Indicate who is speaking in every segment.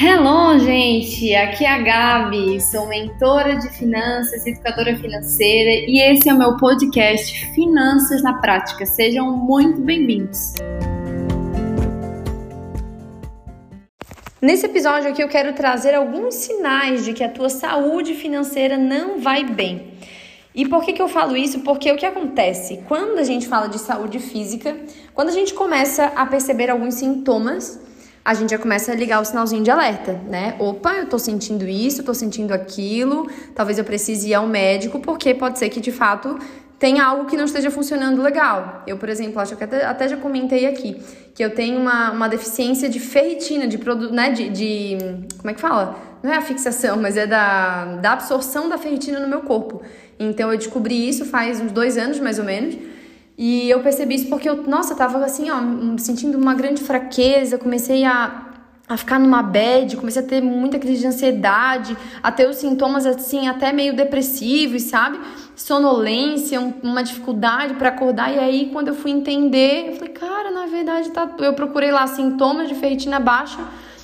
Speaker 1: Hello, gente! Aqui é a Gabi, sou mentora de finanças, educadora financeira e esse é o meu podcast Finanças na Prática. Sejam muito bem-vindos! Nesse episódio aqui eu quero trazer alguns sinais de que a tua saúde financeira não vai bem. E por que, que eu falo isso? Porque o que acontece? Quando a gente fala de saúde física, quando a gente começa a perceber alguns sintomas, a gente já começa a ligar o sinalzinho de alerta, né? Opa, eu tô sentindo isso, tô sentindo aquilo, talvez eu precise ir ao médico, porque pode ser que de fato tenha algo que não esteja funcionando legal. Eu, por exemplo, acho que até, até já comentei aqui que eu tenho uma, uma deficiência de ferritina, de produto, né? De, de. Como é que fala? Não é a fixação, mas é da, da absorção da ferritina no meu corpo. Então eu descobri isso faz uns dois anos mais ou menos. E eu percebi isso porque eu, nossa, tava assim, ó, sentindo uma grande fraqueza, comecei a a ficar numa bad, comecei a ter muita crise de ansiedade, a ter os sintomas assim até meio depressivos, sabe? Sonolência, um, uma dificuldade para acordar. E aí quando eu fui entender, eu falei, cara, na verdade tá, eu procurei lá sintomas de ferritina baixa.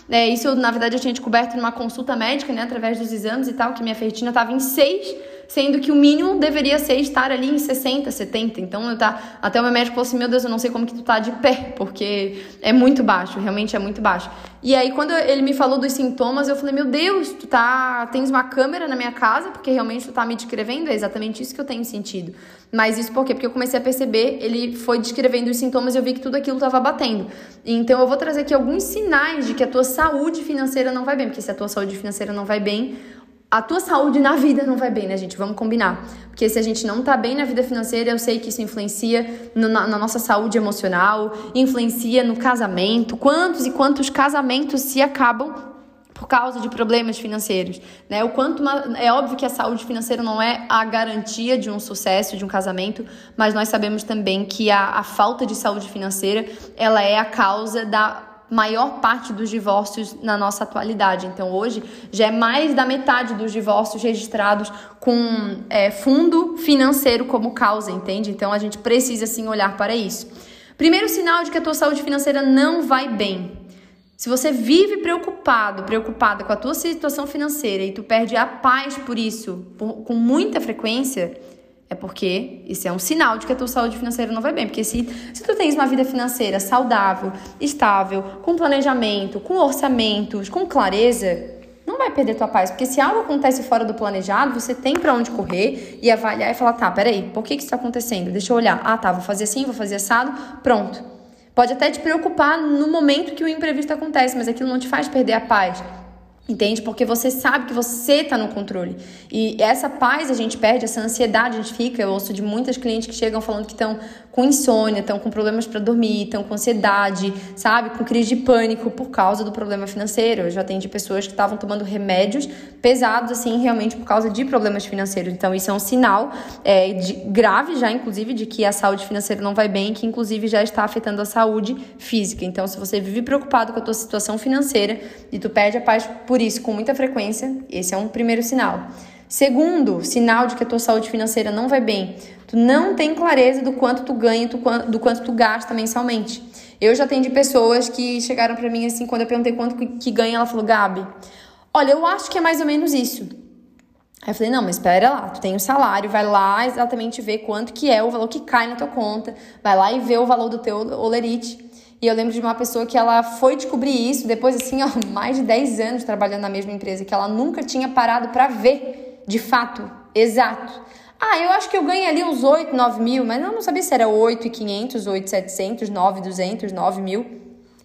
Speaker 1: É, isso, na verdade, eu tinha descoberto numa consulta médica, né, através dos exames e tal, que minha ferritina estava em 6 sendo que o mínimo deveria ser estar ali em 60, 70. Então, eu tá, até o meu médico falou assim: Meu Deus, eu não sei como que tu tá de pé, porque é muito baixo, realmente é muito baixo. E aí, quando ele me falou dos sintomas, eu falei: Meu Deus, tu tá, tens uma câmera na minha casa, porque realmente tu tá me descrevendo, é exatamente isso que eu tenho sentido. Mas isso por quê? Porque eu comecei a perceber, ele foi descrevendo os sintomas e eu vi que tudo aquilo estava batendo. Então, eu vou trazer aqui alguns sinais de que a tua saúde financeira não vai bem, porque se a tua saúde financeira não vai bem, a tua saúde na vida não vai bem, né, gente? Vamos combinar. Porque se a gente não tá bem na vida financeira, eu sei que isso influencia no, na, na, nossa saúde emocional, influencia no casamento. Quantos e quantos casamentos se acabam por causa de problemas financeiros, né? O quanto uma, é óbvio que a saúde financeira não é a garantia de um sucesso de um casamento, mas nós sabemos também que a, a falta de saúde financeira ela é a causa da maior parte dos divórcios na nossa atualidade. Então, hoje já é mais da metade dos divórcios registrados com é, fundo financeiro como causa, entende? Então, a gente precisa sim olhar para isso. Primeiro sinal de que a tua saúde financeira não vai bem. Se você vive preocupado, preocupada com a tua situação financeira e tu perde a paz por isso, por, com muita frequência, é porque isso é um sinal de que a tua saúde financeira não vai bem. Porque se, se tu tens uma vida financeira saudável, estável, com planejamento, com orçamentos, com clareza, não vai perder tua paz. Porque se algo acontece fora do planejado, você tem para onde correr e avaliar e falar: tá, peraí, por que, que isso está acontecendo? Deixa eu olhar. Ah, tá, vou fazer assim, vou fazer assado, pronto. Pode até te preocupar no momento que o imprevisto acontece, mas aquilo não te faz perder a paz. Entende? Porque você sabe que você está no controle. E essa paz a gente perde, essa ansiedade a gente fica. Eu ouço de muitas clientes que chegam falando que estão com insônia, estão com problemas para dormir, estão com ansiedade, sabe? Com crise de pânico por causa do problema financeiro. Eu já atendi pessoas que estavam tomando remédios pesados, assim, realmente por causa de problemas financeiros. Então, isso é um sinal é, de, grave já, inclusive, de que a saúde financeira não vai bem, que inclusive já está afetando a saúde física. Então, se você vive preocupado com a tua situação financeira e tu perde a paz por isso com muita frequência. Esse é um primeiro sinal. Segundo, sinal de que a tua saúde financeira não vai bem. Tu não tem clareza do quanto tu ganha, do quanto tu gasta mensalmente. Eu já atendi pessoas que chegaram para mim assim, quando eu perguntei quanto que ganha, ela falou: "Gabi, olha, eu acho que é mais ou menos isso". Aí eu falei: "Não, mas espera lá, tu tem um salário, vai lá exatamente ver quanto que é o valor que cai na tua conta, vai lá e vê o valor do teu olerite". E eu lembro de uma pessoa que ela foi descobrir isso depois, assim, ó, mais de 10 anos trabalhando na mesma empresa, que ela nunca tinha parado para ver, de fato, exato. Ah, eu acho que eu ganho ali uns 8, 9 mil, mas eu não sabia se era 8,500, 8,700, 9,200, 9 mil.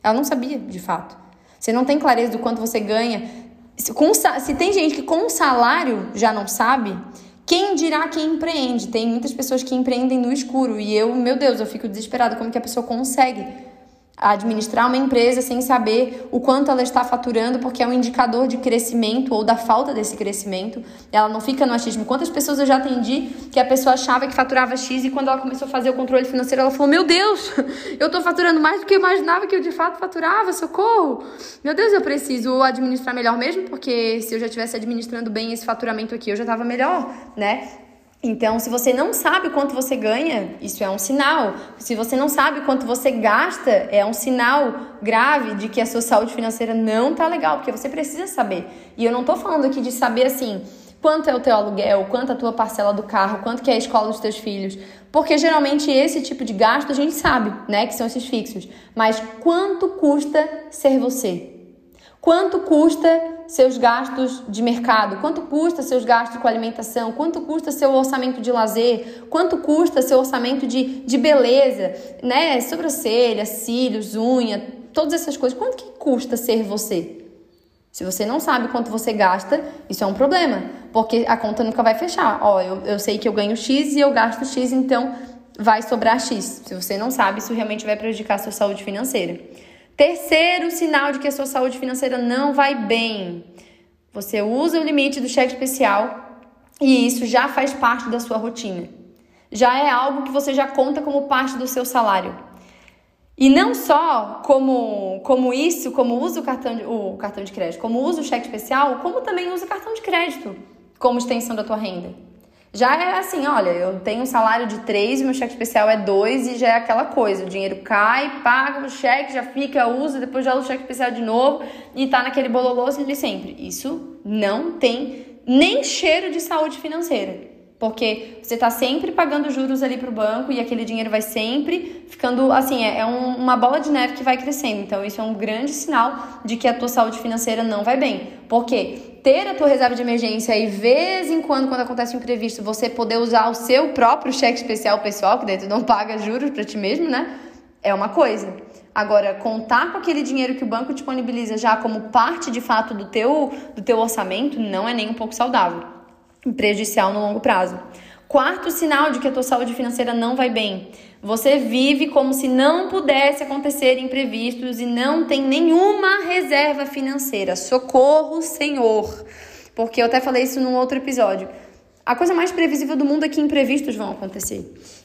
Speaker 1: Ela não sabia, de fato. Você não tem clareza do quanto você ganha. Se, com, se tem gente que com salário já não sabe, quem dirá quem empreende? Tem muitas pessoas que empreendem no escuro e eu, meu Deus, eu fico desesperada como que a pessoa consegue administrar uma empresa sem saber o quanto ela está faturando, porque é um indicador de crescimento ou da falta desse crescimento. Ela não fica no achismo. Quantas pessoas eu já atendi que a pessoa achava que faturava X e quando ela começou a fazer o controle financeiro, ela falou: Meu Deus, eu estou faturando mais do que eu imaginava que eu de fato faturava, socorro! Meu Deus, eu preciso administrar melhor mesmo, porque se eu já estivesse administrando bem esse faturamento aqui, eu já estava melhor, né? Então, se você não sabe quanto você ganha, isso é um sinal. Se você não sabe quanto você gasta, é um sinal grave de que a sua saúde financeira não tá legal, porque você precisa saber. E eu não tô falando aqui de saber assim, quanto é o teu aluguel, quanto a tua parcela do carro, quanto que é a escola dos teus filhos, porque geralmente esse tipo de gasto a gente sabe, né, que são esses fixos. Mas quanto custa ser você? Quanto custa seus gastos de mercado? Quanto custa seus gastos com alimentação? Quanto custa seu orçamento de lazer? Quanto custa seu orçamento de, de beleza? Né? Sobrancelha, cílios, unha, todas essas coisas. Quanto que custa ser você? Se você não sabe quanto você gasta, isso é um problema, porque a conta nunca vai fechar. Ó, eu, eu sei que eu ganho X e eu gasto X, então vai sobrar X. Se você não sabe, isso realmente vai prejudicar a sua saúde financeira. Terceiro sinal de que a sua saúde financeira não vai bem. Você usa o limite do cheque especial e isso já faz parte da sua rotina. Já é algo que você já conta como parte do seu salário. E não só como, como isso, como usa o cartão, de, o cartão de crédito, como usa o cheque especial, como também usa o cartão de crédito como extensão da tua renda. Já é assim, olha, eu tenho um salário de 3, meu cheque especial é 2 e já é aquela coisa, o dinheiro cai, paga o cheque, já fica, usa, depois já usa o cheque especial de novo e tá naquele bololô de sempre. Isso não tem nem cheiro de saúde financeira. Porque você está sempre pagando juros ali para o banco e aquele dinheiro vai sempre ficando assim, é, é um, uma bola de neve que vai crescendo. Então, isso é um grande sinal de que a tua saúde financeira não vai bem. Porque ter a tua reserva de emergência e, vez em quando, quando acontece um imprevisto, você poder usar o seu próprio cheque especial pessoal, que daí tu não paga juros para ti mesmo, né? É uma coisa. Agora, contar com aquele dinheiro que o banco disponibiliza já como parte de fato do teu, do teu orçamento não é nem um pouco saudável prejudicial no longo prazo. Quarto sinal de que a tua saúde financeira não vai bem. Você vive como se não pudesse acontecer imprevistos e não tem nenhuma reserva financeira. Socorro, Senhor. Porque eu até falei isso num outro episódio. A coisa mais previsível do mundo é que imprevistos vão acontecer.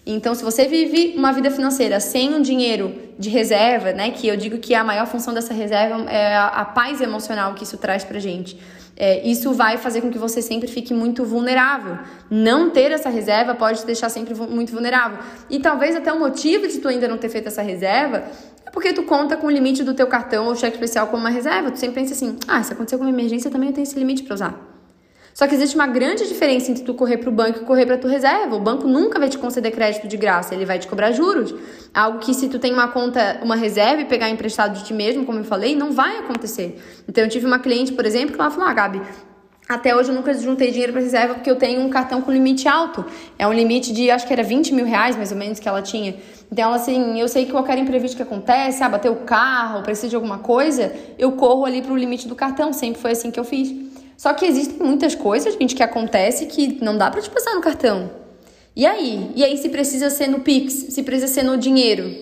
Speaker 1: Então, se você vive uma vida financeira sem um dinheiro de reserva, né, que eu digo que a maior função dessa reserva é a, a paz emocional que isso traz pra gente é, isso vai fazer com que você sempre fique muito vulnerável. Não ter essa reserva pode te deixar sempre muito vulnerável. E talvez até o motivo de tu ainda não ter feito essa reserva é porque tu conta com o limite do teu cartão ou cheque especial como uma reserva. Tu sempre pensa assim, ah, se acontecer alguma emergência, também eu tenho esse limite para usar. Só que existe uma grande diferença entre tu correr para o banco e correr para tua reserva. O banco nunca vai te conceder crédito de graça, ele vai te cobrar juros. Algo que se tu tem uma conta, uma reserva e pegar emprestado de ti mesmo, como eu falei, não vai acontecer. Então eu tive uma cliente, por exemplo, que ela falou: "Ah, Gabi, até hoje eu nunca juntei dinheiro para reserva porque eu tenho um cartão com limite alto. É um limite de, acho que era 20 mil reais mais ou menos que ela tinha. Então, assim, eu sei que qualquer imprevisto que acontece, ah, bater o carro, precisa de alguma coisa, eu corro ali pro limite do cartão. Sempre foi assim que eu fiz. Só que existem muitas coisas, gente, que acontece que não dá para te passar no cartão. E aí? E aí se precisa ser no Pix, se precisa ser no dinheiro.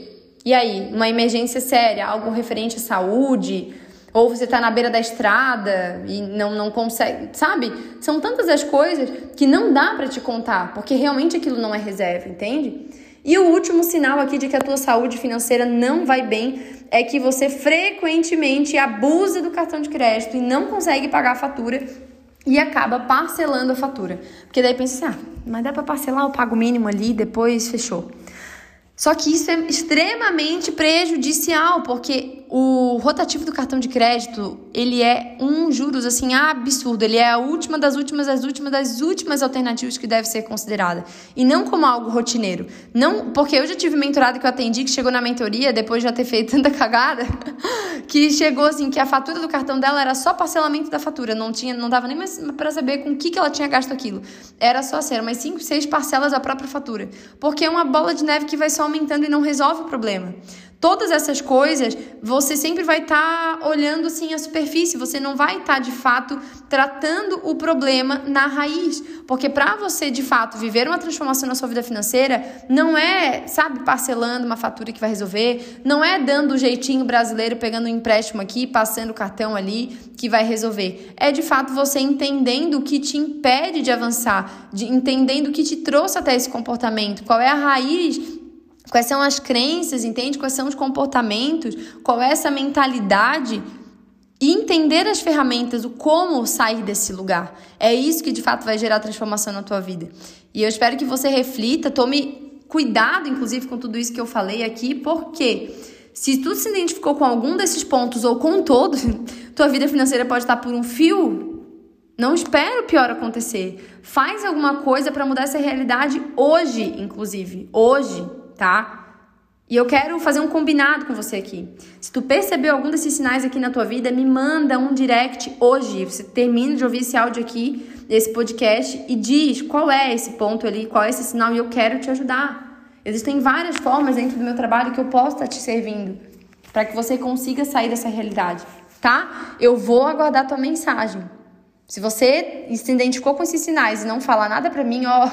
Speaker 1: E aí, uma emergência séria, algo referente à saúde, ou você está na beira da estrada e não, não consegue, sabe? São tantas as coisas que não dá para te contar, porque realmente aquilo não é reserva, entende? E o último sinal aqui de que a tua saúde financeira não vai bem é que você frequentemente abusa do cartão de crédito e não consegue pagar a fatura e acaba parcelando a fatura. Porque daí pensa assim, ah, mas dá para parcelar, o pago mínimo ali, depois fechou. Só que isso é extremamente prejudicial, porque o rotativo do cartão de crédito, ele é um juros assim absurdo, ele é a última das últimas das últimas das últimas alternativas que deve ser considerada, e não como algo rotineiro. Não, porque eu já tive mentorado que eu atendi que chegou na mentoria depois de já ter feito tanta cagada, que chegou assim que a fatura do cartão dela era só parcelamento da fatura, não tinha, não dava nem mais para saber com o que que ela tinha gasto aquilo. Era só ser umas 5, 6 parcelas da própria fatura, porque é uma bola de neve que vai só aumentando e não resolve o problema. Todas essas coisas, você sempre vai estar tá olhando assim a superfície, você não vai estar tá, de fato tratando o problema na raiz, porque para você de fato viver uma transformação na sua vida financeira, não é, sabe, parcelando uma fatura que vai resolver, não é dando o jeitinho brasileiro, pegando um empréstimo aqui, passando o cartão ali que vai resolver. É de fato você entendendo o que te impede de avançar, de entendendo o que te trouxe até esse comportamento, qual é a raiz Quais são as crenças, entende? Quais são os comportamentos? Qual é essa mentalidade? e entender as ferramentas, o como sair desse lugar. É isso que de fato vai gerar transformação na tua vida. E eu espero que você reflita, tome cuidado, inclusive, com tudo isso que eu falei aqui, porque se tu se identificou com algum desses pontos ou com todos, tua vida financeira pode estar por um fio. Não espera o pior acontecer. Faz alguma coisa para mudar essa realidade hoje, inclusive. Hoje, tá? E eu quero fazer um combinado com você aqui. Se tu percebeu algum desses sinais aqui na tua vida, me manda um direct hoje. Você termina de ouvir esse áudio aqui, esse podcast, e diz qual é esse ponto ali, qual é esse sinal, e eu quero te ajudar. Existem várias formas dentro do meu trabalho que eu posso estar te servindo para que você consiga sair dessa realidade, tá? Eu vou aguardar tua mensagem. Se você se identificou com esses sinais e não falar nada para mim, ó,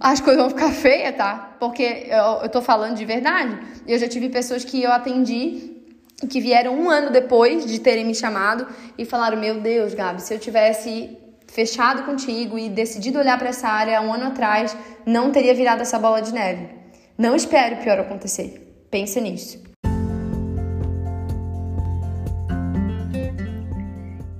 Speaker 1: as coisas vão ficar feias, tá? Porque eu, eu tô falando de verdade. Eu já tive pessoas que eu atendi que vieram um ano depois de terem me chamado e falaram: Meu Deus, Gabi, se eu tivesse fechado contigo e decidido olhar para essa área um ano atrás, não teria virado essa bola de neve. Não espere o pior acontecer. Pensa nisso.